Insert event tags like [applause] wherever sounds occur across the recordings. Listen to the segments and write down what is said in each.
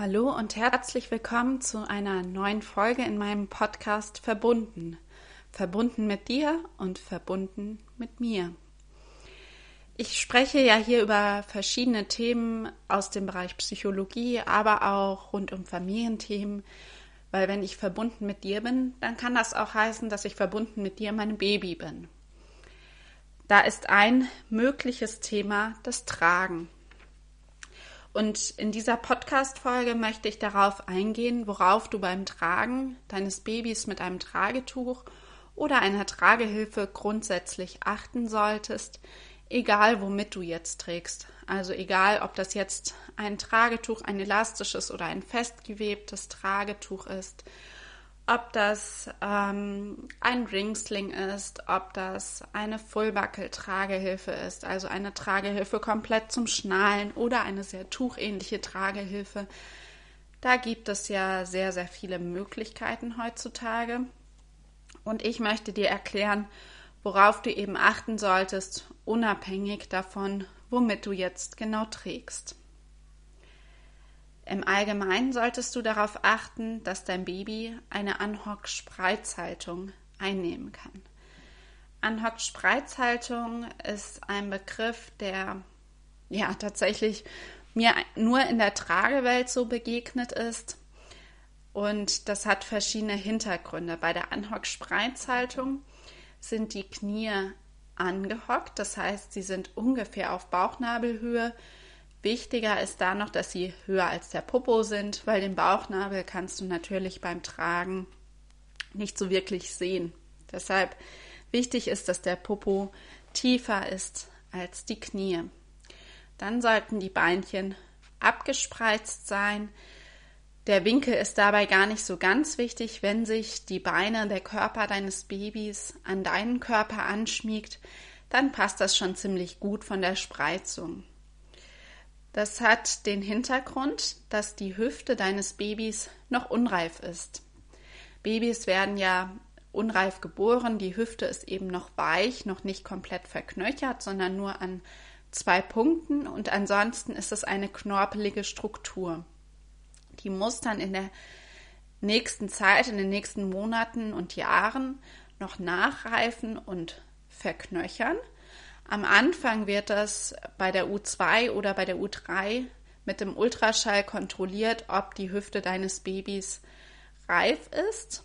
Hallo und herzlich willkommen zu einer neuen Folge in meinem Podcast Verbunden. Verbunden mit dir und verbunden mit mir. Ich spreche ja hier über verschiedene Themen aus dem Bereich Psychologie, aber auch rund um Familienthemen, weil wenn ich verbunden mit dir bin, dann kann das auch heißen, dass ich verbunden mit dir meinem Baby bin. Da ist ein mögliches Thema das Tragen. Und in dieser Podcast-Folge möchte ich darauf eingehen, worauf du beim Tragen deines Babys mit einem Tragetuch oder einer Tragehilfe grundsätzlich achten solltest, egal womit du jetzt trägst. Also egal, ob das jetzt ein Tragetuch, ein elastisches oder ein festgewebtes Tragetuch ist, ob das ähm, ein Ringsling ist, ob das eine Fullbuckle-Tragehilfe ist, also eine Tragehilfe komplett zum Schnallen oder eine sehr tuchähnliche Tragehilfe. Da gibt es ja sehr, sehr viele Möglichkeiten heutzutage. Und ich möchte dir erklären, worauf du eben achten solltest, unabhängig davon, womit du jetzt genau trägst. Im Allgemeinen solltest du darauf achten, dass dein Baby eine Anhock-Spreizhaltung einnehmen kann. Anhock-Spreizhaltung ist ein Begriff, der ja tatsächlich mir nur in der Tragewelt so begegnet ist. Und das hat verschiedene Hintergründe. Bei der Anhock-Spreizhaltung sind die Knie angehockt, das heißt, sie sind ungefähr auf Bauchnabelhöhe Wichtiger ist da noch, dass sie höher als der Popo sind, weil den Bauchnabel kannst du natürlich beim Tragen nicht so wirklich sehen. Deshalb wichtig ist, dass der Popo tiefer ist als die Knie. Dann sollten die Beinchen abgespreizt sein. Der Winkel ist dabei gar nicht so ganz wichtig, wenn sich die Beine, der Körper deines Babys an deinen Körper anschmiegt, dann passt das schon ziemlich gut von der Spreizung. Das hat den Hintergrund, dass die Hüfte deines Babys noch unreif ist. Babys werden ja unreif geboren, die Hüfte ist eben noch weich, noch nicht komplett verknöchert, sondern nur an zwei Punkten und ansonsten ist es eine knorpelige Struktur. Die muss dann in der nächsten Zeit, in den nächsten Monaten und Jahren noch nachreifen und verknöchern. Am Anfang wird das bei der U2 oder bei der U3 mit dem Ultraschall kontrolliert, ob die Hüfte deines Babys reif ist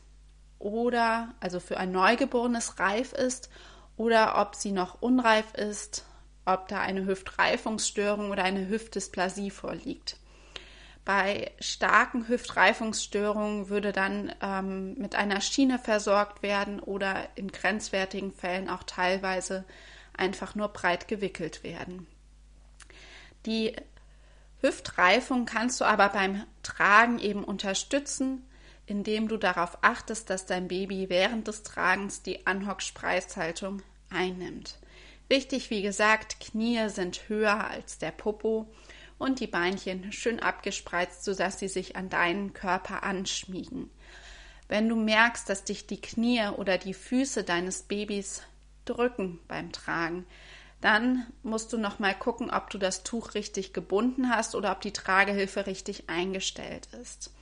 oder also für ein Neugeborenes reif ist oder ob sie noch unreif ist, ob da eine Hüftreifungsstörung oder eine Hüftdysplasie vorliegt. Bei starken Hüftreifungsstörungen würde dann ähm, mit einer Schiene versorgt werden oder in grenzwertigen Fällen auch teilweise einfach nur breit gewickelt werden. Die Hüftreifung kannst du aber beim Tragen eben unterstützen, indem du darauf achtest, dass dein Baby während des Tragens die Anhock-Spreizhaltung einnimmt. Wichtig, wie gesagt, Knie sind höher als der Popo und die Beinchen schön abgespreizt, sodass sie sich an deinen Körper anschmiegen. Wenn du merkst, dass dich die Knie oder die Füße deines Babys drücken beim Tragen. Dann musst du noch mal gucken, ob du das Tuch richtig gebunden hast oder ob die Tragehilfe richtig eingestellt ist.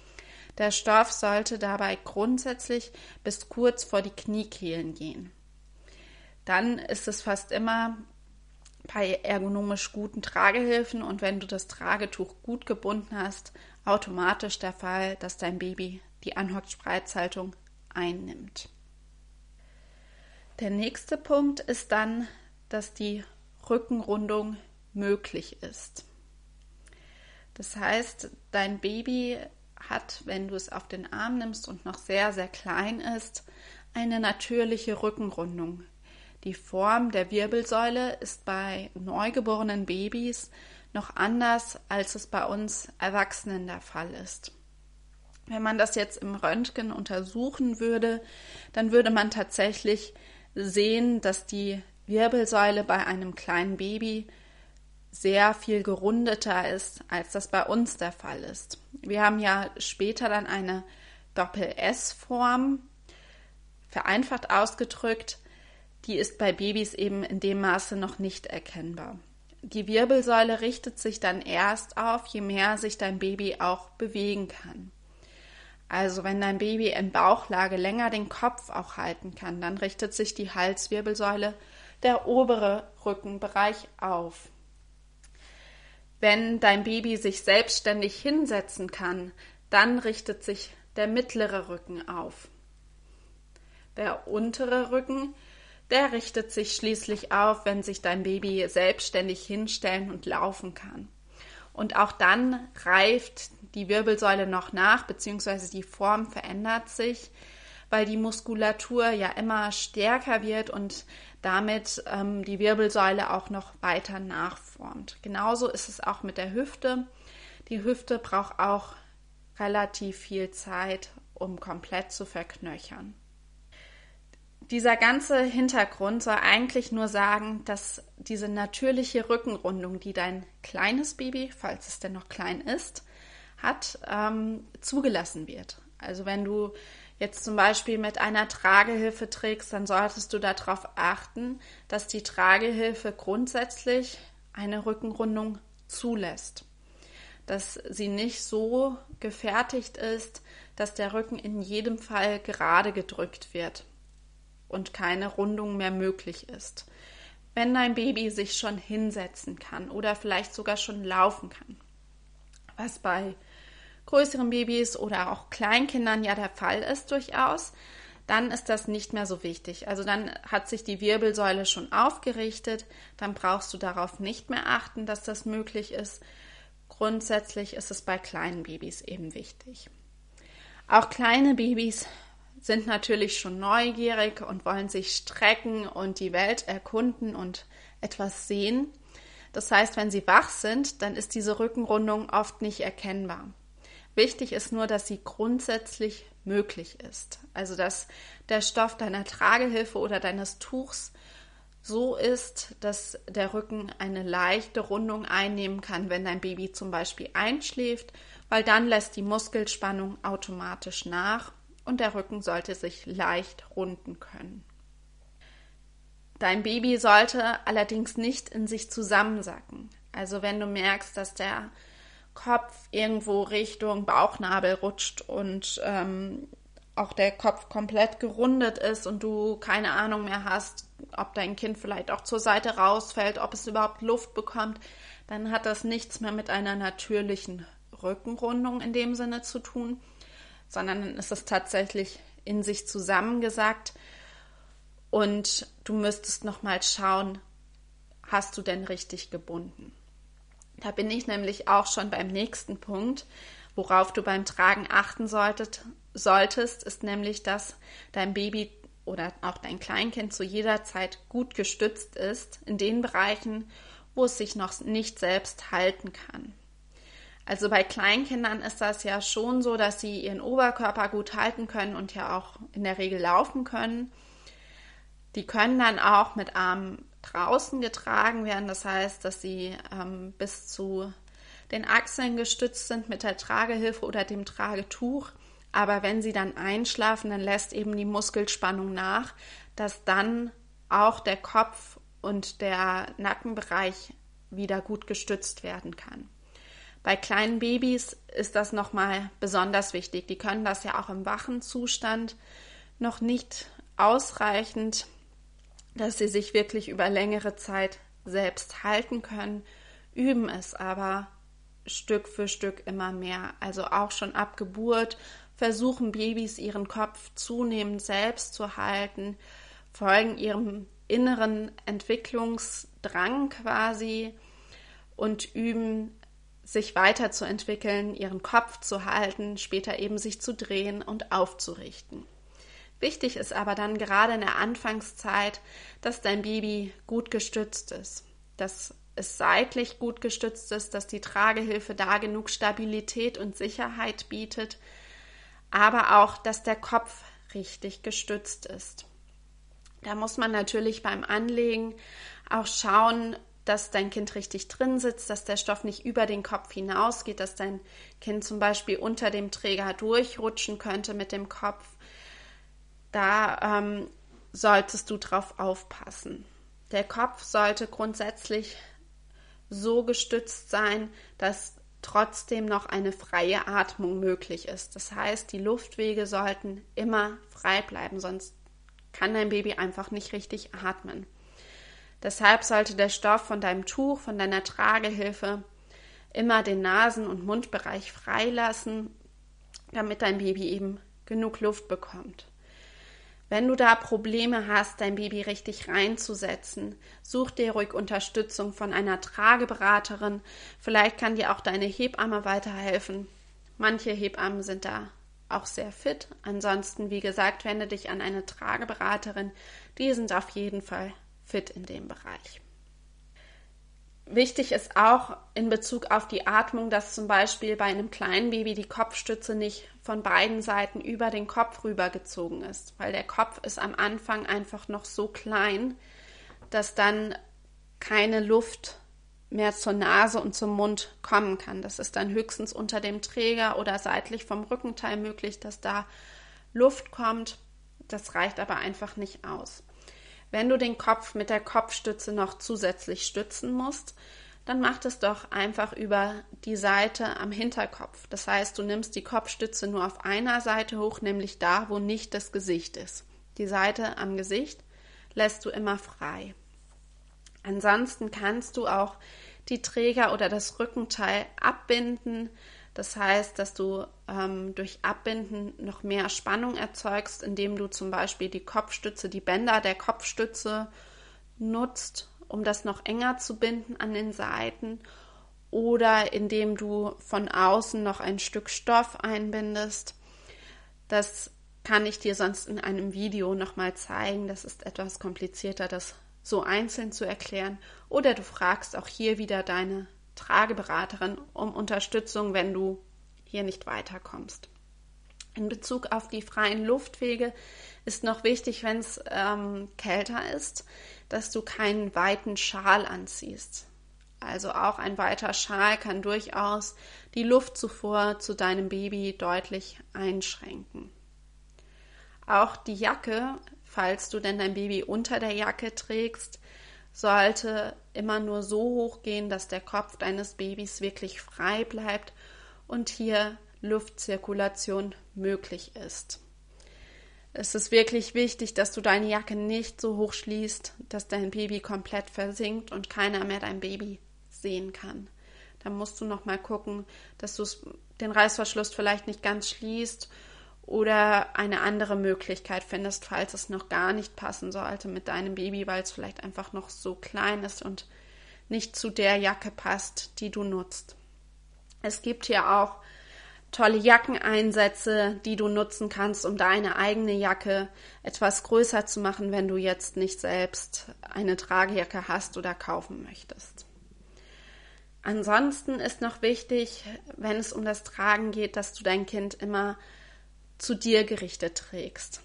Der Stoff sollte dabei grundsätzlich bis kurz vor die Kniekehlen gehen. Dann ist es fast immer bei ergonomisch guten Tragehilfen und wenn du das Tragetuch gut gebunden hast, automatisch der Fall, dass dein Baby die Anhockspreizhaltung einnimmt. Der nächste Punkt ist dann, dass die Rückenrundung möglich ist. Das heißt, dein Baby hat, wenn du es auf den Arm nimmst und noch sehr, sehr klein ist, eine natürliche Rückenrundung. Die Form der Wirbelsäule ist bei neugeborenen Babys noch anders, als es bei uns Erwachsenen der Fall ist. Wenn man das jetzt im Röntgen untersuchen würde, dann würde man tatsächlich sehen, dass die Wirbelsäule bei einem kleinen Baby sehr viel gerundeter ist, als das bei uns der Fall ist. Wir haben ja später dann eine Doppel-S-Form, vereinfacht ausgedrückt, die ist bei Babys eben in dem Maße noch nicht erkennbar. die Wirbelsäule richtet sich dann erst auf, je mehr sich dein Baby auch bewegen kann. Also wenn dein Baby in Bauchlage länger den Kopf auch halten kann, dann richtet sich die Halswirbelsäule, der obere Rückenbereich auf. Wenn dein Baby sich selbstständig hinsetzen kann, dann richtet sich der mittlere Rücken auf. Der untere Rücken, der richtet sich schließlich auf, wenn sich dein Baby selbstständig hinstellen und laufen kann. Und auch dann reift die Wirbelsäule noch nach, beziehungsweise die Form verändert sich, weil die Muskulatur ja immer stärker wird und damit ähm, die Wirbelsäule auch noch weiter nachformt. Genauso ist es auch mit der Hüfte. Die Hüfte braucht auch relativ viel Zeit, um komplett zu verknöchern. Dieser ganze Hintergrund soll eigentlich nur sagen, dass diese natürliche Rückenrundung, die dein kleines Baby, falls es denn noch klein ist, hat, ähm, zugelassen wird. Also wenn du jetzt zum Beispiel mit einer Tragehilfe trägst, dann solltest du darauf achten, dass die Tragehilfe grundsätzlich eine Rückenrundung zulässt. Dass sie nicht so gefertigt ist, dass der Rücken in jedem Fall gerade gedrückt wird und keine Rundung mehr möglich ist. Wenn dein Baby sich schon hinsetzen kann oder vielleicht sogar schon laufen kann, was bei größeren Babys oder auch Kleinkindern ja der Fall ist durchaus, dann ist das nicht mehr so wichtig. Also dann hat sich die Wirbelsäule schon aufgerichtet, dann brauchst du darauf nicht mehr achten, dass das möglich ist. Grundsätzlich ist es bei kleinen Babys eben wichtig. Auch kleine Babys sind natürlich schon neugierig und wollen sich strecken und die Welt erkunden und etwas sehen. Das heißt, wenn sie wach sind, dann ist diese Rückenrundung oft nicht erkennbar. Wichtig ist nur, dass sie grundsätzlich möglich ist. Also dass der Stoff deiner Tragehilfe oder deines Tuchs so ist, dass der Rücken eine leichte Rundung einnehmen kann, wenn dein Baby zum Beispiel einschläft, weil dann lässt die Muskelspannung automatisch nach und der Rücken sollte sich leicht runden können. Dein Baby sollte allerdings nicht in sich zusammensacken. Also wenn du merkst, dass der Kopf irgendwo Richtung Bauchnabel rutscht und ähm, auch der Kopf komplett gerundet ist und du keine Ahnung mehr hast, ob dein Kind vielleicht auch zur Seite rausfällt, ob es überhaupt Luft bekommt, dann hat das nichts mehr mit einer natürlichen Rückenrundung in dem Sinne zu tun, sondern dann ist es tatsächlich in sich zusammengesackt und du müsstest noch mal schauen, hast du denn richtig gebunden? Da bin ich nämlich auch schon beim nächsten Punkt. Worauf du beim Tragen achten solltet, solltest, ist nämlich, dass dein Baby oder auch dein Kleinkind zu jeder Zeit gut gestützt ist in den Bereichen, wo es sich noch nicht selbst halten kann. Also bei Kleinkindern ist das ja schon so, dass sie ihren Oberkörper gut halten können und ja auch in der Regel laufen können. Die können dann auch mit Armen draußen getragen werden. Das heißt, dass sie ähm, bis zu den Achseln gestützt sind mit der Tragehilfe oder dem Tragetuch. Aber wenn sie dann einschlafen, dann lässt eben die Muskelspannung nach, dass dann auch der Kopf und der Nackenbereich wieder gut gestützt werden kann. Bei kleinen Babys ist das nochmal besonders wichtig. Die können das ja auch im wachen Zustand noch nicht ausreichend dass sie sich wirklich über längere Zeit selbst halten können, üben es aber Stück für Stück immer mehr. Also auch schon ab Geburt versuchen Babys ihren Kopf zunehmend selbst zu halten, folgen ihrem inneren Entwicklungsdrang quasi und üben sich weiterzuentwickeln, ihren Kopf zu halten, später eben sich zu drehen und aufzurichten. Wichtig ist aber dann gerade in der Anfangszeit, dass dein Baby gut gestützt ist, dass es seitlich gut gestützt ist, dass die Tragehilfe da genug Stabilität und Sicherheit bietet, aber auch, dass der Kopf richtig gestützt ist. Da muss man natürlich beim Anlegen auch schauen, dass dein Kind richtig drin sitzt, dass der Stoff nicht über den Kopf hinausgeht, dass dein Kind zum Beispiel unter dem Träger durchrutschen könnte mit dem Kopf da ähm, solltest du drauf aufpassen. Der Kopf sollte grundsätzlich so gestützt sein, dass trotzdem noch eine freie Atmung möglich ist. Das heißt, die Luftwege sollten immer frei bleiben, sonst kann dein Baby einfach nicht richtig atmen. Deshalb sollte der Stoff von deinem Tuch, von deiner Tragehilfe immer den Nasen- und Mundbereich freilassen, damit dein Baby eben genug Luft bekommt. Wenn du da Probleme hast, dein Baby richtig reinzusetzen, such dir ruhig Unterstützung von einer Trageberaterin. Vielleicht kann dir auch deine Hebamme weiterhelfen. Manche Hebammen sind da auch sehr fit. Ansonsten, wie gesagt, wende dich an eine Trageberaterin. Die sind auf jeden Fall fit in dem Bereich. Wichtig ist auch in Bezug auf die Atmung, dass zum Beispiel bei einem kleinen Baby die Kopfstütze nicht von beiden Seiten über den Kopf rübergezogen ist, weil der Kopf ist am Anfang einfach noch so klein, dass dann keine Luft mehr zur Nase und zum Mund kommen kann. Das ist dann höchstens unter dem Träger oder seitlich vom Rückenteil möglich, dass da Luft kommt. Das reicht aber einfach nicht aus. Wenn du den Kopf mit der Kopfstütze noch zusätzlich stützen musst, dann mach das doch einfach über die Seite am Hinterkopf. Das heißt, du nimmst die Kopfstütze nur auf einer Seite hoch, nämlich da, wo nicht das Gesicht ist. Die Seite am Gesicht lässt du immer frei. Ansonsten kannst du auch die Träger oder das Rückenteil abbinden, das heißt, dass du ähm, durch Abbinden noch mehr Spannung erzeugst, indem du zum Beispiel die Kopfstütze, die Bänder der Kopfstütze nutzt, um das noch enger zu binden an den Seiten oder indem du von außen noch ein Stück Stoff einbindest. Das kann ich dir sonst in einem Video nochmal zeigen. Das ist etwas komplizierter, das so einzeln zu erklären. Oder du fragst auch hier wieder deine Trageberaterin um Unterstützung, wenn du hier nicht weiterkommst. In Bezug auf die freien Luftwege ist noch wichtig, wenn es ähm, kälter ist, dass du keinen weiten Schal anziehst. Also auch ein weiter Schal kann durchaus die Luftzufuhr zu deinem Baby deutlich einschränken. Auch die Jacke, falls du denn dein Baby unter der Jacke trägst, sollte immer nur so hoch gehen, dass der Kopf deines Babys wirklich frei bleibt und hier Luftzirkulation möglich ist. Es ist wirklich wichtig, dass du deine Jacke nicht so hoch schließt, dass dein Baby komplett versinkt und keiner mehr dein Baby sehen kann. Da musst du noch mal gucken, dass du den Reißverschluss vielleicht nicht ganz schließt oder eine andere Möglichkeit findest, falls es noch gar nicht passen sollte mit deinem Baby, weil es vielleicht einfach noch so klein ist und nicht zu der Jacke passt, die du nutzt. Es gibt hier auch tolle Jackeneinsätze, die du nutzen kannst, um deine eigene Jacke etwas größer zu machen, wenn du jetzt nicht selbst eine Tragejacke hast oder kaufen möchtest. Ansonsten ist noch wichtig, wenn es um das Tragen geht, dass du dein Kind immer zu dir gerichtet trägst.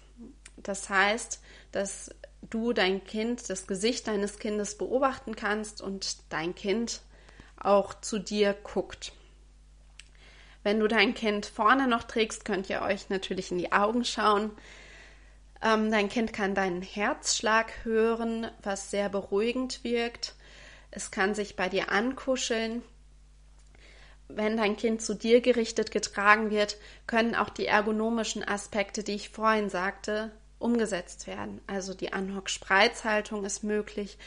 Das heißt, dass du dein Kind, das Gesicht deines Kindes beobachten kannst und dein Kind auch zu dir guckt. Wenn du dein Kind vorne noch trägst, könnt ihr euch natürlich in die Augen schauen. Ähm, dein Kind kann deinen Herzschlag hören, was sehr beruhigend wirkt. Es kann sich bei dir ankuscheln wenn dein Kind zu dir gerichtet getragen wird, können auch die ergonomischen Aspekte, die ich vorhin sagte, umgesetzt werden. Also die Anhock-Spreizhaltung ist möglich,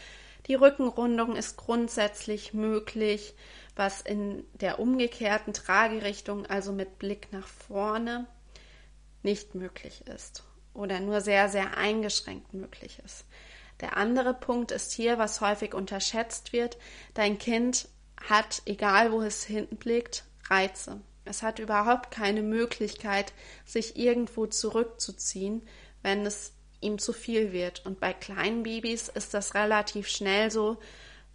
die Rückenrundung ist grundsätzlich möglich, was in der umgekehrten Tragerichtung, also mit Blick nach vorne, nicht möglich ist oder nur sehr, sehr eingeschränkt möglich ist. Der andere Punkt ist hier, was häufig unterschätzt wird. Dein Kind hat, egal wo es hinblickt, Reize. Es hat überhaupt keine Möglichkeit, sich irgendwo zurückzuziehen, wenn es ihm zu viel wird. Und bei kleinen Babys ist das relativ schnell so,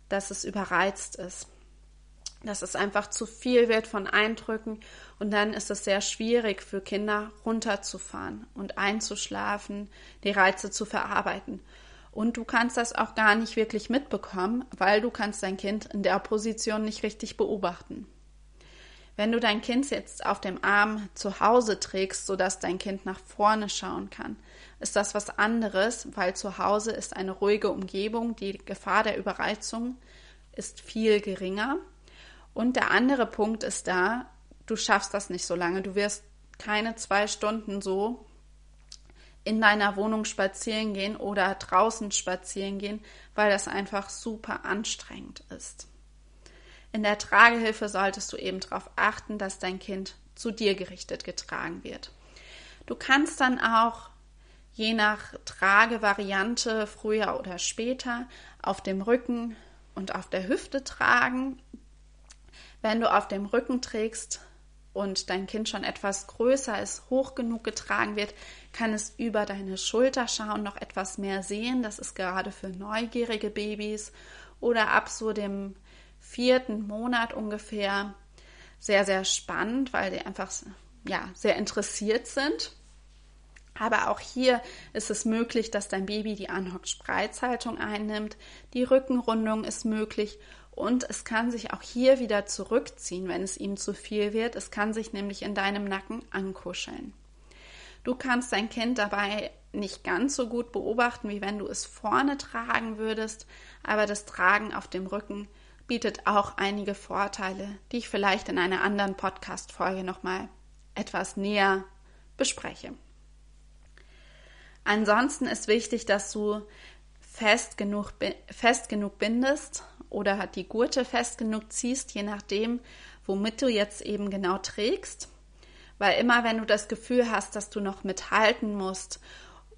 dass es überreizt ist. Dass es einfach zu viel wird von Eindrücken und dann ist es sehr schwierig für Kinder runterzufahren und einzuschlafen, die Reize zu verarbeiten. Und du kannst das auch gar nicht wirklich mitbekommen, weil du kannst dein Kind in der Position nicht richtig beobachten. Wenn du dein Kind jetzt auf dem Arm zu Hause trägst, sodass dein Kind nach vorne schauen kann, ist das was anderes, weil zu Hause ist eine ruhige Umgebung, die Gefahr der Überreizung ist viel geringer. Und der andere Punkt ist da, du schaffst das nicht so lange. Du wirst keine zwei Stunden so in deiner Wohnung spazieren gehen oder draußen spazieren gehen, weil das einfach super anstrengend ist. In der Tragehilfe solltest du eben darauf achten, dass dein Kind zu dir gerichtet getragen wird. Du kannst dann auch je nach Tragevariante früher oder später auf dem Rücken und auf der Hüfte tragen. Wenn du auf dem Rücken trägst, und dein Kind schon etwas größer ist, hoch genug getragen wird, kann es über deine Schulter schauen, noch etwas mehr sehen. Das ist gerade für neugierige Babys oder ab so dem vierten Monat ungefähr sehr, sehr spannend, weil die einfach ja, sehr interessiert sind. Aber auch hier ist es möglich, dass dein Baby die Anhock-Spreizhaltung einnimmt. Die Rückenrundung ist möglich und es kann sich auch hier wieder zurückziehen, wenn es ihm zu viel wird. Es kann sich nämlich in deinem Nacken ankuscheln. Du kannst dein Kind dabei nicht ganz so gut beobachten, wie wenn du es vorne tragen würdest, aber das Tragen auf dem Rücken bietet auch einige Vorteile, die ich vielleicht in einer anderen Podcast-Folge nochmal etwas näher bespreche. Ansonsten ist wichtig, dass du fest genug, fest genug bindest oder hat die Gurte fest genug ziehst, je nachdem, womit du jetzt eben genau trägst. Weil immer, wenn du das Gefühl hast, dass du noch mithalten musst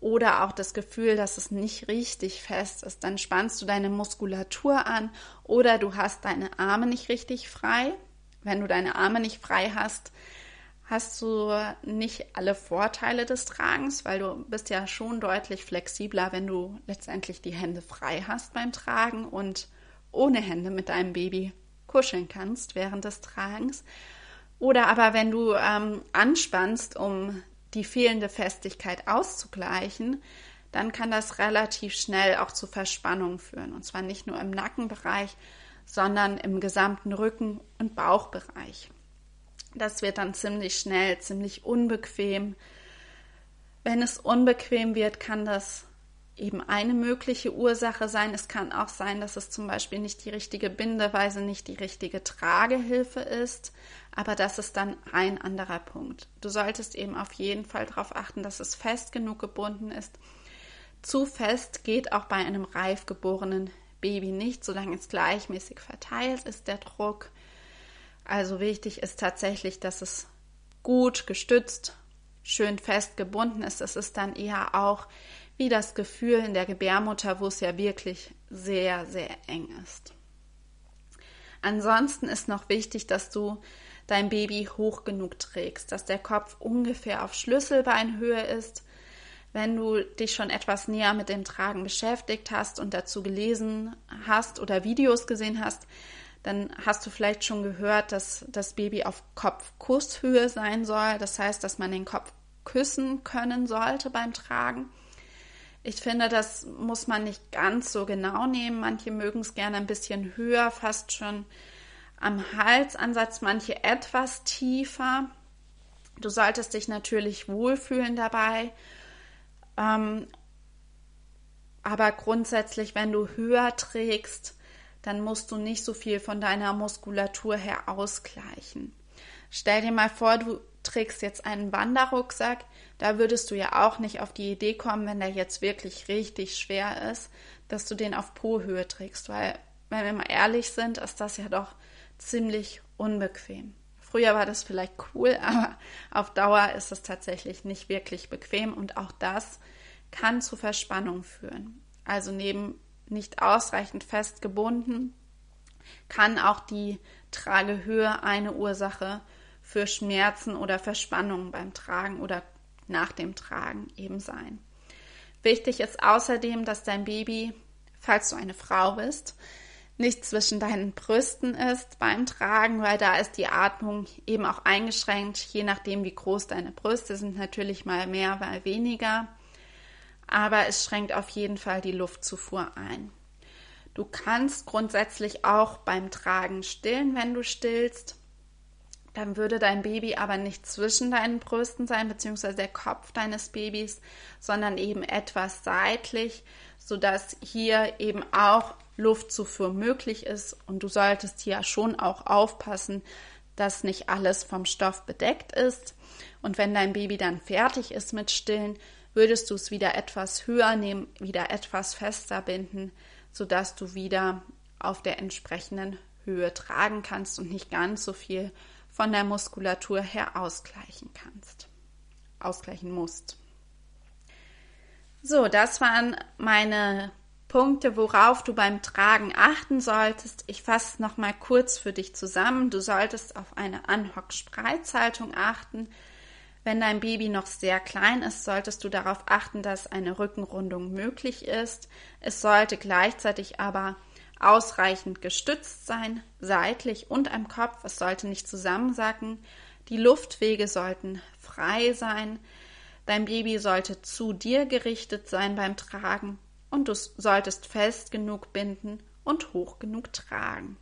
oder auch das Gefühl, dass es nicht richtig fest ist, dann spannst du deine Muskulatur an oder du hast deine Arme nicht richtig frei. Wenn du deine Arme nicht frei hast, hast du nicht alle Vorteile des Tragens, weil du bist ja schon deutlich flexibler, wenn du letztendlich die Hände frei hast beim Tragen und ohne Hände mit deinem Baby kuscheln kannst während des Tragens. Oder aber wenn du ähm, anspannst, um die fehlende Festigkeit auszugleichen, dann kann das relativ schnell auch zu Verspannung führen. Und zwar nicht nur im Nackenbereich, sondern im gesamten Rücken- und Bauchbereich. Das wird dann ziemlich schnell, ziemlich unbequem. Wenn es unbequem wird, kann das eben eine mögliche Ursache sein. Es kann auch sein, dass es zum Beispiel nicht die richtige Bindeweise, nicht die richtige Tragehilfe ist, aber das ist dann ein anderer Punkt. Du solltest eben auf jeden Fall darauf achten, dass es fest genug gebunden ist. Zu fest geht auch bei einem reif geborenen Baby nicht, solange es gleichmäßig verteilt ist, der Druck. Also wichtig ist tatsächlich, dass es gut gestützt, schön fest gebunden ist. Es ist dann eher auch wie das Gefühl in der Gebärmutter, wo es ja wirklich sehr, sehr eng ist. Ansonsten ist noch wichtig, dass du dein Baby hoch genug trägst, dass der Kopf ungefähr auf Schlüsselbeinhöhe ist. Wenn du dich schon etwas näher mit dem Tragen beschäftigt hast und dazu gelesen hast oder Videos gesehen hast, dann hast du vielleicht schon gehört, dass das Baby auf Kopfkusshöhe sein soll. Das heißt, dass man den Kopf küssen können sollte beim Tragen. Ich finde, das muss man nicht ganz so genau nehmen. Manche mögen es gerne ein bisschen höher, fast schon am Halsansatz, manche etwas tiefer. Du solltest dich natürlich wohlfühlen dabei. Ähm, aber grundsätzlich, wenn du höher trägst, dann musst du nicht so viel von deiner Muskulatur her ausgleichen. Stell dir mal vor, du trägst jetzt einen Wanderrucksack, da würdest du ja auch nicht auf die Idee kommen, wenn der jetzt wirklich richtig schwer ist, dass du den auf Po-Höhe trägst, weil, wenn wir mal ehrlich sind, ist das ja doch ziemlich unbequem. Früher war das vielleicht cool, [laughs] aber auf Dauer ist es tatsächlich nicht wirklich bequem und auch das kann zu Verspannung führen. Also neben nicht ausreichend fest gebunden kann auch die Tragehöhe eine Ursache für Schmerzen oder Verspannungen beim Tragen oder nach dem Tragen eben sein. Wichtig ist außerdem, dass dein Baby, falls du eine Frau bist, nicht zwischen deinen Brüsten ist beim Tragen, weil da ist die Atmung eben auch eingeschränkt, je nachdem, wie groß deine Brüste sind, natürlich mal mehr, mal weniger. Aber es schränkt auf jeden Fall die Luftzufuhr ein. Du kannst grundsätzlich auch beim Tragen stillen, wenn du stillst. Dann würde dein Baby aber nicht zwischen deinen Brüsten sein, beziehungsweise der Kopf deines Babys, sondern eben etwas seitlich, sodass hier eben auch Luftzufuhr möglich ist. Und du solltest hier schon auch aufpassen, dass nicht alles vom Stoff bedeckt ist. Und wenn dein Baby dann fertig ist mit Stillen, würdest du es wieder etwas höher nehmen, wieder etwas fester binden, sodass du wieder auf der entsprechenden Höhe tragen kannst und nicht ganz so viel von der Muskulatur her ausgleichen kannst, ausgleichen musst. So, das waren meine Punkte, worauf du beim Tragen achten solltest. Ich fasse noch mal kurz für dich zusammen. Du solltest auf eine Anhock-Spreizhaltung achten. Wenn dein Baby noch sehr klein ist, solltest du darauf achten, dass eine Rückenrundung möglich ist. Es sollte gleichzeitig aber ausreichend gestützt sein, seitlich und am Kopf. Es sollte nicht zusammensacken. Die Luftwege sollten frei sein. Dein Baby sollte zu dir gerichtet sein beim Tragen und du solltest fest genug binden und hoch genug tragen.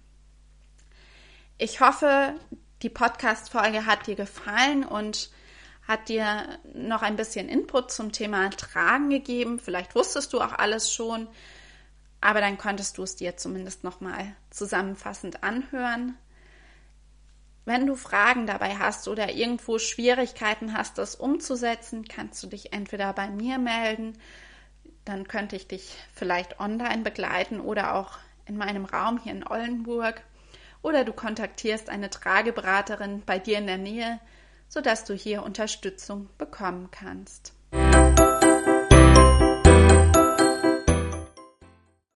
Ich hoffe, die Podcast-Folge hat dir gefallen und hat dir noch ein bisschen Input zum Thema Tragen gegeben. Vielleicht wusstest du auch alles schon, aber dann konntest du es dir zumindest nochmal zusammenfassend anhören. Wenn du Fragen dabei hast oder irgendwo Schwierigkeiten hast, das umzusetzen, kannst du dich entweder bei mir melden dann könnte ich dich vielleicht online begleiten oder auch in meinem Raum hier in Ollenburg. Oder du kontaktierst eine Trageberaterin bei dir in der Nähe, sodass du hier Unterstützung bekommen kannst.